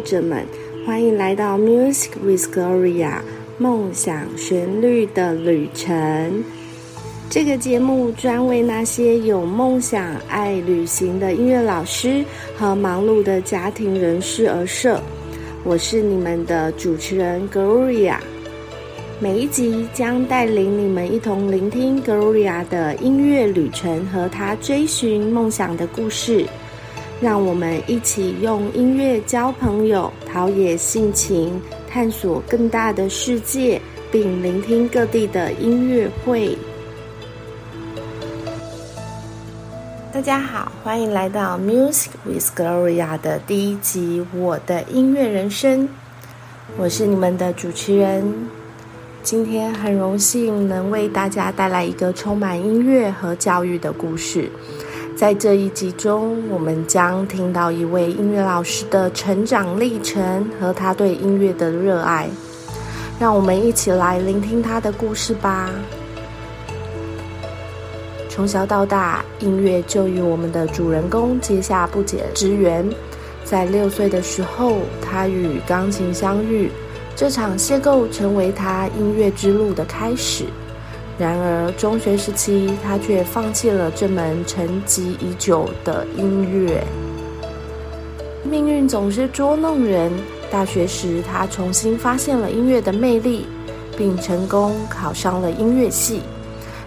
者们，欢迎来到 Music with Gloria 梦想旋律的旅程。这个节目专为那些有梦想、爱旅行的音乐老师和忙碌的家庭人士而设。我是你们的主持人 Gloria。每一集将带领你们一同聆听 Gloria 的音乐旅程和她追寻梦想的故事。让我们一起用音乐交朋友，陶冶性情，探索更大的世界，并聆听各地的音乐会。大家好，欢迎来到 Music with Gloria 的第一集《我的音乐人生》。我是你们的主持人，今天很荣幸能为大家带来一个充满音乐和教育的故事。在这一集中，我们将听到一位音乐老师的成长历程和他对音乐的热爱。让我们一起来聆听他的故事吧。从小到大，音乐就与我们的主人公结下不解之缘。在六岁的时候，他与钢琴相遇，这场邂逅成为他音乐之路的开始。然而，中学时期，他却放弃了这门沉寂已久的音乐。命运总是捉弄人。大学时，他重新发现了音乐的魅力，并成功考上了音乐系。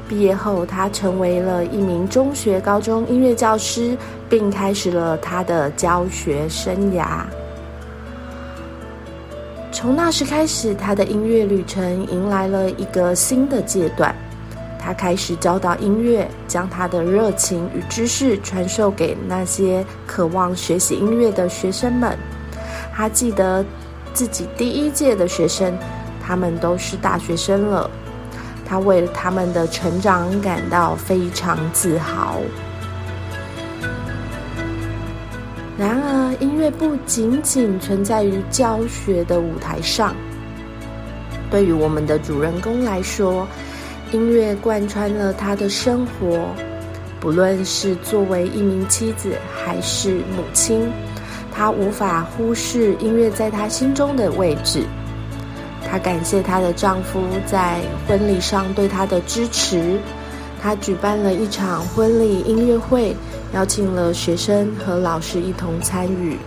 毕业后，他成为了一名中学、高中音乐教师，并开始了他的教学生涯。从那时开始，他的音乐旅程迎来了一个新的阶段。他开始教导音乐，将他的热情与知识传授给那些渴望学习音乐的学生们。他记得自己第一届的学生，他们都是大学生了。他为了他们的成长感到非常自豪。然而，音乐不仅仅存在于教学的舞台上。对于我们的主人公来说，音乐贯穿了他的生活，不论是作为一名妻子还是母亲，他无法忽视音乐在他心中的位置。她感谢她的丈夫在婚礼上对她的支持。她举办了一场婚礼音乐会，邀请了学生和老师一同参与。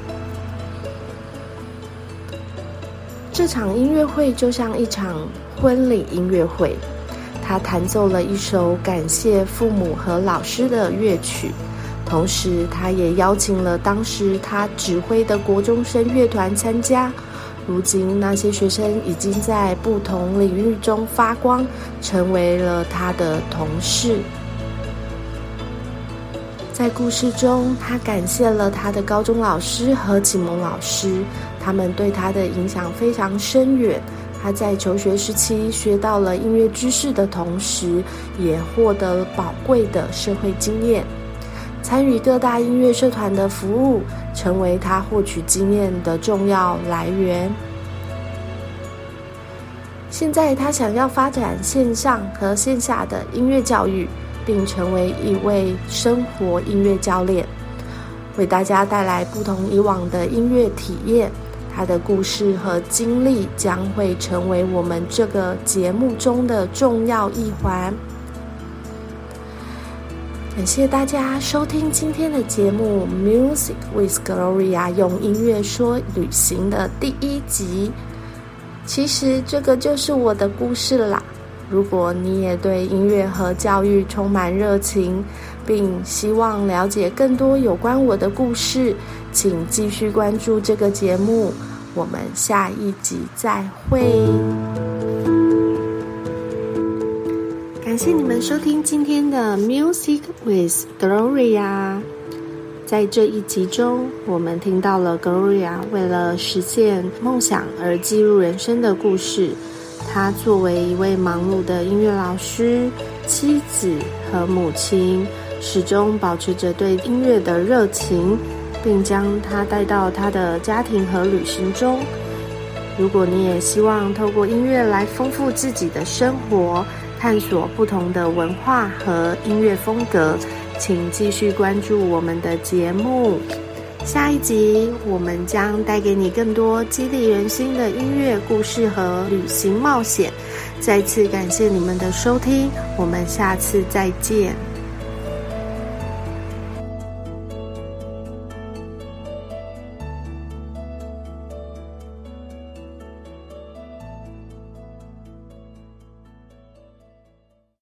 这场音乐会就像一场婚礼音乐会。他弹奏了一首感谢父母和老师的乐曲，同时他也邀请了当时他指挥的国中生乐团参加。如今，那些学生已经在不同领域中发光，成为了他的同事。在故事中，他感谢了他的高中老师和启蒙老师，他们对他的影响非常深远。他在求学时期学到了音乐知识的同时，也获得宝贵的社会经验。参与各大音乐社团的服务，成为他获取经验的重要来源。现在，他想要发展线上和线下的音乐教育，并成为一位生活音乐教练，为大家带来不同以往的音乐体验。他的故事和经历将会成为我们这个节目中的重要一环。感谢大家收听今天的节目《Music with Gloria》，用音乐说旅行的第一集。其实这个就是我的故事啦。如果你也对音乐和教育充满热情，并希望了解更多有关我的故事，请继续关注这个节目，我们下一集再会。感谢你们收听今天的 Music with Gloria。在这一集中，我们听到了 Gloria 为了实现梦想而记录人生的故事。她作为一位忙碌的音乐老师、妻子和母亲，始终保持着对音乐的热情。并将它带到他的家庭和旅行中。如果你也希望透过音乐来丰富自己的生活，探索不同的文化和音乐风格，请继续关注我们的节目。下一集我们将带给你更多激励人心的音乐故事和旅行冒险。再次感谢你们的收听，我们下次再见。